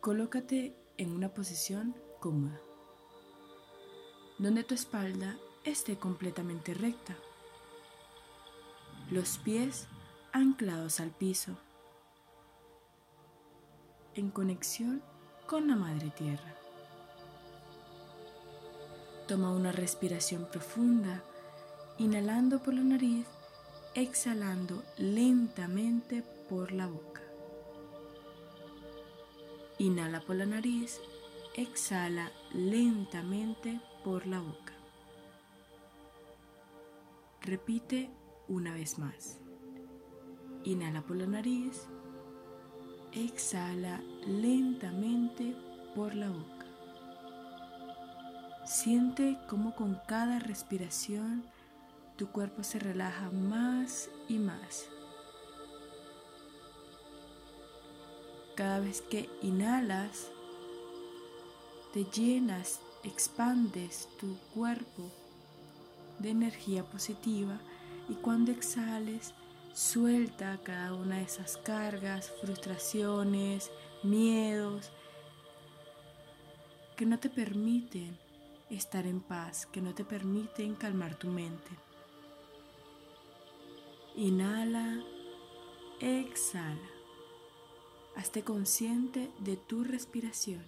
Colócate en una posición cómoda, donde tu espalda esté completamente recta, los pies anclados al piso, en conexión con la Madre Tierra. Toma una respiración profunda, inhalando por la nariz, exhalando lentamente por la boca. Inhala por la nariz, exhala lentamente por la boca. Repite una vez más. Inhala por la nariz, exhala lentamente por la boca. Siente cómo con cada respiración tu cuerpo se relaja más y más. Cada vez que inhalas, te llenas, expandes tu cuerpo de energía positiva y cuando exhales, suelta cada una de esas cargas, frustraciones, miedos que no te permiten estar en paz, que no te permiten calmar tu mente. Inhala, exhala. Hazte consciente de tu respiración.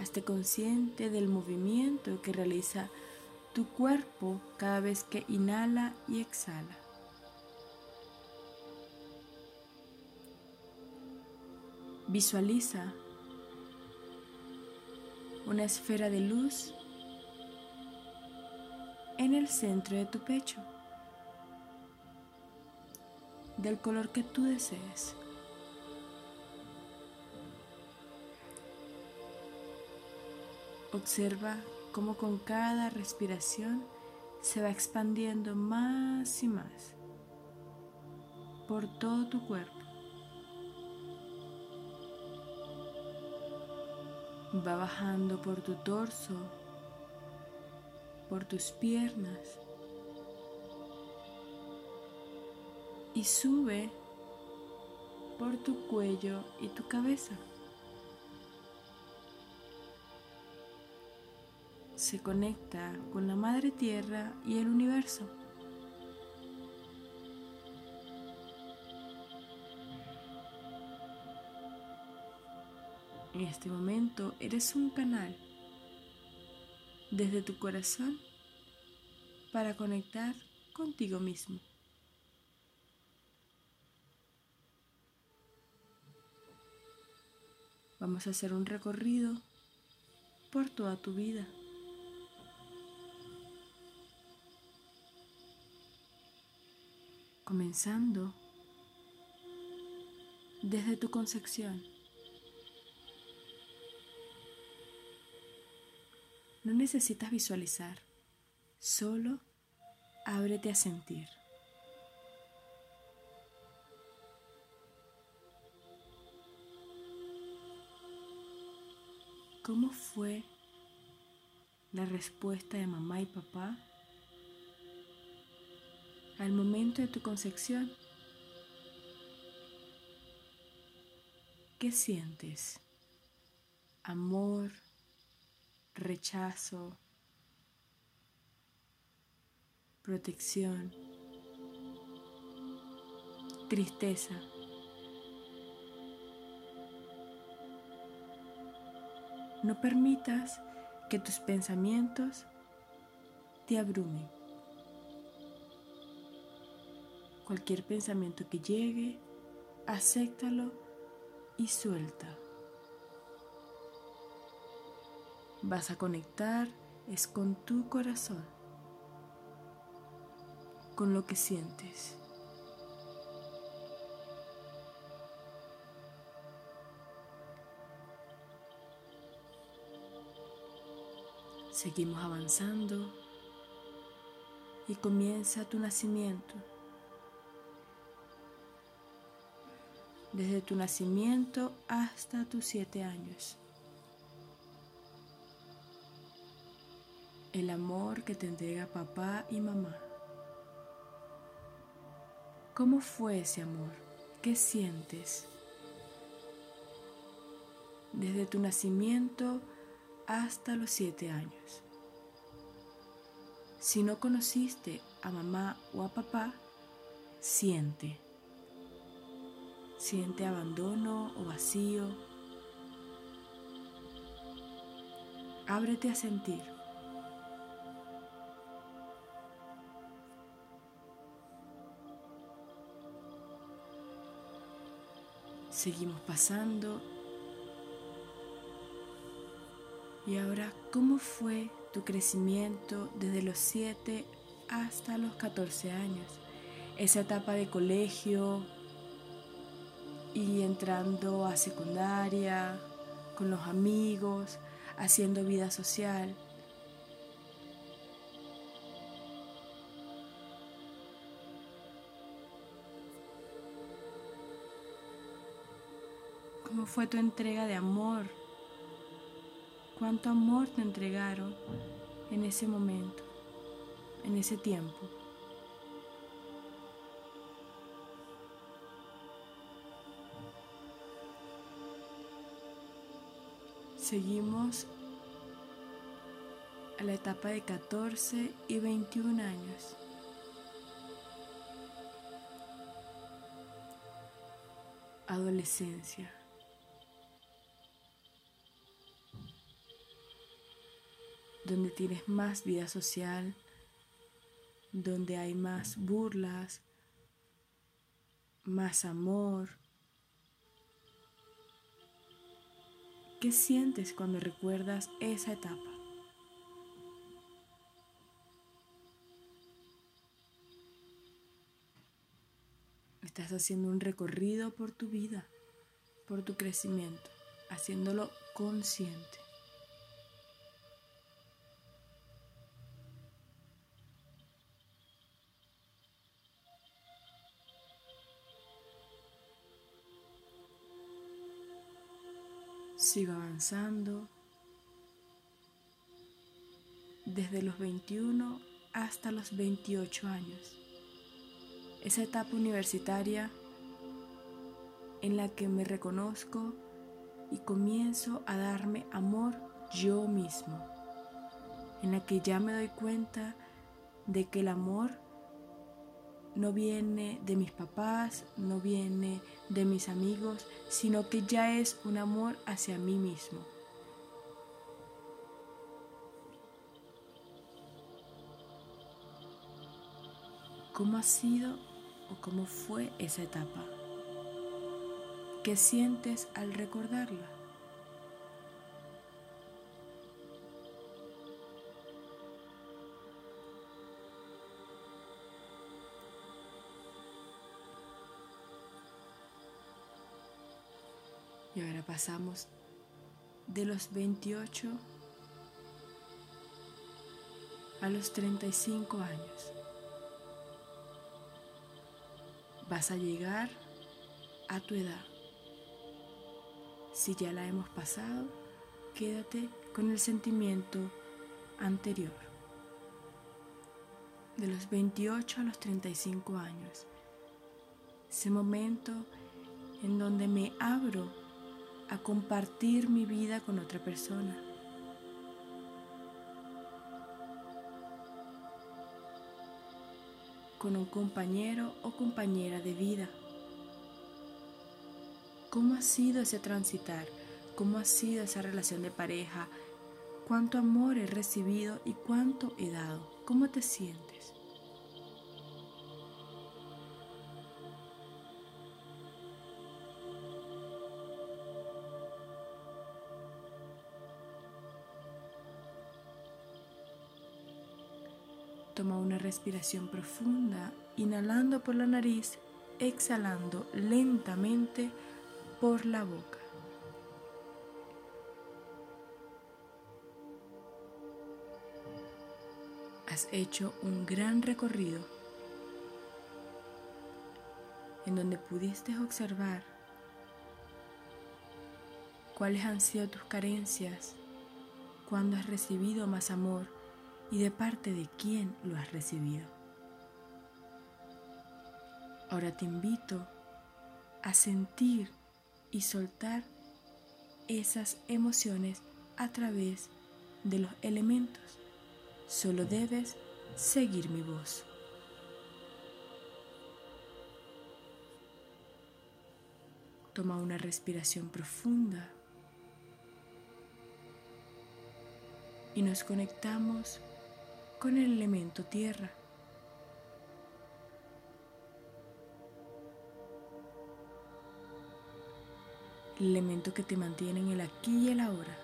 Hazte consciente del movimiento que realiza tu cuerpo cada vez que inhala y exhala. Visualiza una esfera de luz en el centro de tu pecho, del color que tú desees. Observa cómo con cada respiración se va expandiendo más y más por todo tu cuerpo. Va bajando por tu torso, por tus piernas y sube por tu cuello y tu cabeza. se conecta con la Madre Tierra y el universo. En este momento eres un canal desde tu corazón para conectar contigo mismo. Vamos a hacer un recorrido por toda tu vida. comenzando desde tu concepción. No necesitas visualizar, solo ábrete a sentir. ¿Cómo fue la respuesta de mamá y papá al momento de tu concepción, ¿qué sientes? Amor, rechazo, protección, tristeza. No permitas que tus pensamientos te abrumen. Cualquier pensamiento que llegue, acéptalo y suelta. Vas a conectar es con tu corazón, con lo que sientes. Seguimos avanzando y comienza tu nacimiento. desde tu nacimiento hasta tus siete años. El amor que te entrega papá y mamá. ¿Cómo fue ese amor? ¿Qué sientes? desde tu nacimiento hasta los siete años. Si no conociste a mamá o a papá, siente. Siente abandono o vacío. Ábrete a sentir. Seguimos pasando. Y ahora, ¿cómo fue tu crecimiento desde los 7 hasta los 14 años? Esa etapa de colegio y entrando a secundaria, con los amigos, haciendo vida social. ¿Cómo fue tu entrega de amor? ¿Cuánto amor te entregaron en ese momento, en ese tiempo? Seguimos a la etapa de 14 y 21 años. Adolescencia. Donde tienes más vida social, donde hay más burlas, más amor, ¿Qué sientes cuando recuerdas esa etapa? Estás haciendo un recorrido por tu vida, por tu crecimiento, haciéndolo consciente. Sigo avanzando desde los 21 hasta los 28 años. Esa etapa universitaria en la que me reconozco y comienzo a darme amor yo mismo. En la que ya me doy cuenta de que el amor no viene de mis papás, no viene de mis amigos, sino que ya es un amor hacia mí mismo. ¿Cómo ha sido o cómo fue esa etapa? ¿Qué sientes al recordarla? Pasamos de los 28 a los 35 años. Vas a llegar a tu edad. Si ya la hemos pasado, quédate con el sentimiento anterior. De los 28 a los 35 años. Ese momento en donde me abro a compartir mi vida con otra persona. con un compañero o compañera de vida. ¿Cómo ha sido ese transitar? ¿Cómo ha sido esa relación de pareja? ¿Cuánto amor he recibido y cuánto he dado? ¿Cómo te sientes? Una respiración profunda, inhalando por la nariz, exhalando lentamente por la boca. Has hecho un gran recorrido en donde pudiste observar cuáles han sido tus carencias, cuándo has recibido más amor y de parte de quién lo has recibido. Ahora te invito a sentir y soltar esas emociones a través de los elementos. Solo debes seguir mi voz. Toma una respiración profunda y nos conectamos con el elemento tierra. El elemento que te mantiene en el aquí y el ahora.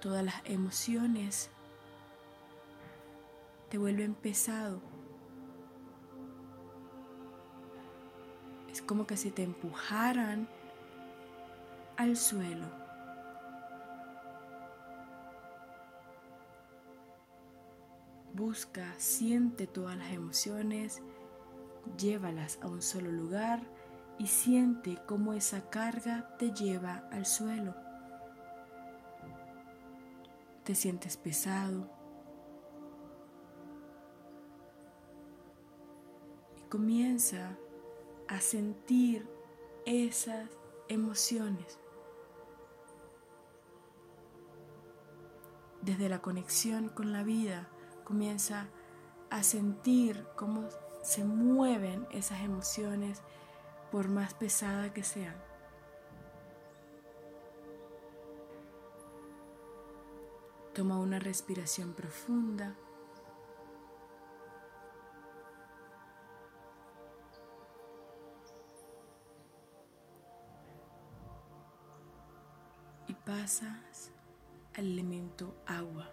Todas las emociones te vuelven pesado Es como que si te empujaran al suelo. Busca, siente todas las emociones, llévalas a un solo lugar y siente cómo esa carga te lleva al suelo. Te sientes pesado. Y comienza a sentir esas emociones. Desde la conexión con la vida comienza a sentir cómo se mueven esas emociones por más pesadas que sean. Toma una respiración profunda. pasas al elemento agua,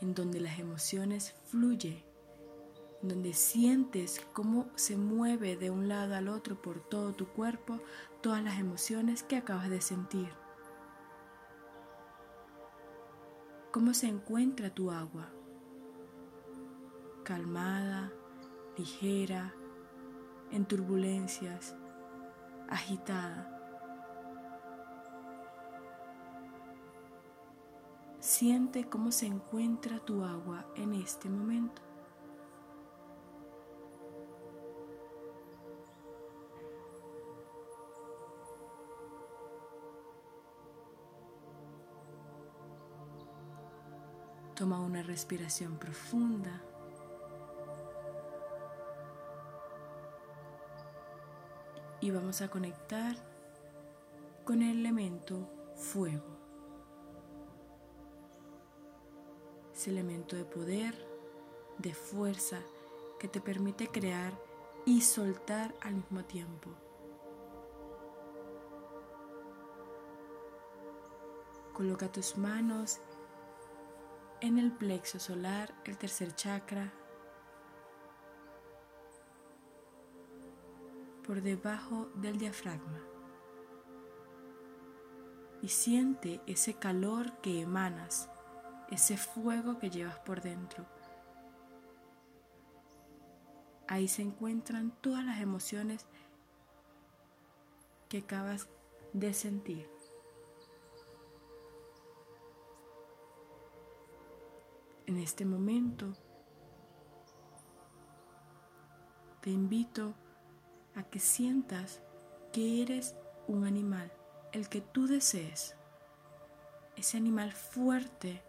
en donde las emociones fluyen, en donde sientes cómo se mueve de un lado al otro por todo tu cuerpo todas las emociones que acabas de sentir. ¿Cómo se encuentra tu agua? Calmada, ligera, en turbulencias, agitada. Siente cómo se encuentra tu agua en este momento. Toma una respiración profunda. y vamos a conectar con el elemento fuego. Elemento de poder, de fuerza que te permite crear y soltar al mismo tiempo. Coloca tus manos en el plexo solar, el tercer chakra, por debajo del diafragma y siente ese calor que emanas, ese fuego que llevas por dentro. Ahí se encuentran todas las emociones que acabas de sentir. En este momento te invito a que sientas que eres un animal, el que tú desees, ese animal fuerte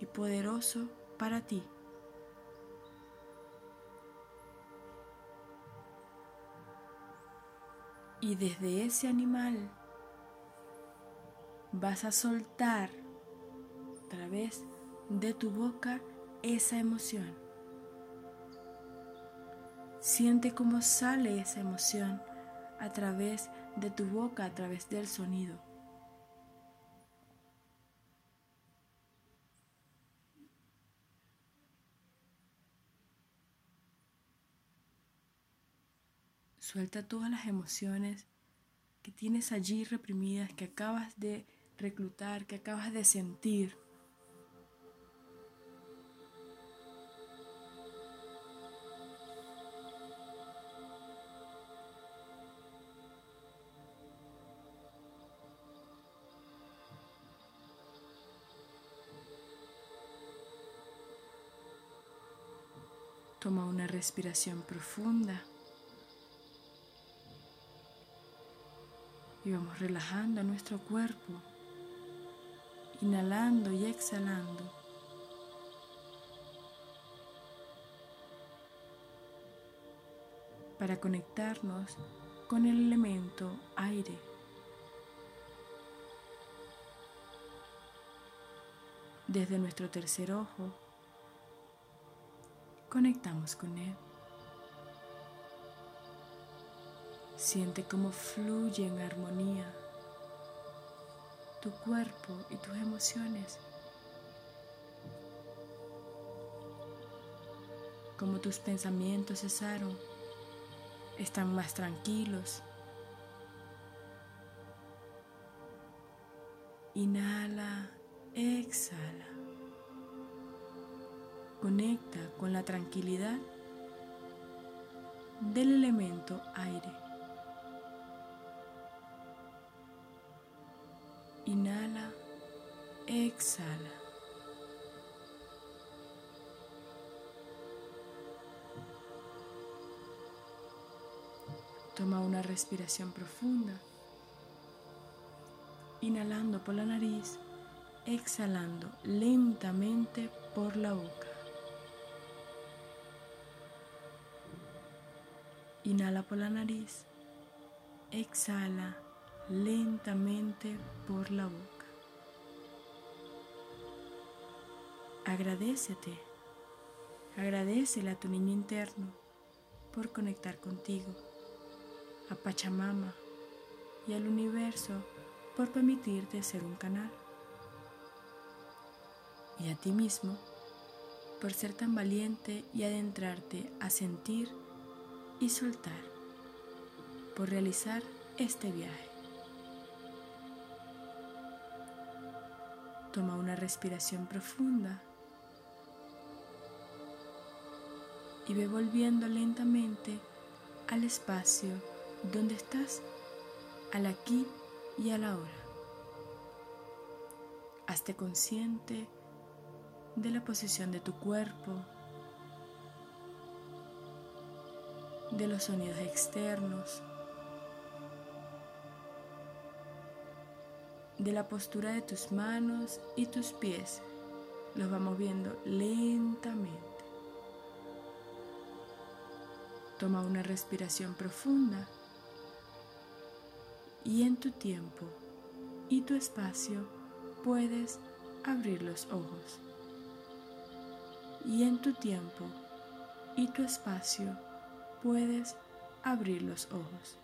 y poderoso para ti. Y desde ese animal vas a soltar a través de tu boca esa emoción. Siente cómo sale esa emoción a través de tu boca, a través del sonido. Suelta todas las emociones que tienes allí reprimidas, que acabas de reclutar, que acabas de sentir. Toma una respiración profunda Y vamos relajando nuestro cuerpo, inhalando y exhalando. Para conectarnos con el elemento aire. Desde nuestro tercer ojo, conectamos con él. Siente cómo fluye en armonía tu cuerpo y tus emociones. Como tus pensamientos cesaron, están más tranquilos. Inhala, exhala. Conecta con la tranquilidad del elemento aire. Inhala, exhala. Toma una respiración profunda, inhalando por la nariz, exhalando lentamente por la boca. Inhala por la nariz, exhala lentamente por la boca. Agradecete, agradecele a tu niño interno por conectar contigo, a Pachamama y al universo por permitirte ser un canal. Y a ti mismo por ser tan valiente y adentrarte a sentir y soltar, por realizar este viaje. Toma una respiración profunda y ve volviendo lentamente al espacio donde estás, al aquí y a la hora. Hazte consciente de la posición de tu cuerpo, de los sonidos externos, de la postura de tus manos y tus pies. Los vamos viendo lentamente. Toma una respiración profunda y en tu tiempo y tu espacio puedes abrir los ojos. Y en tu tiempo y tu espacio puedes abrir los ojos.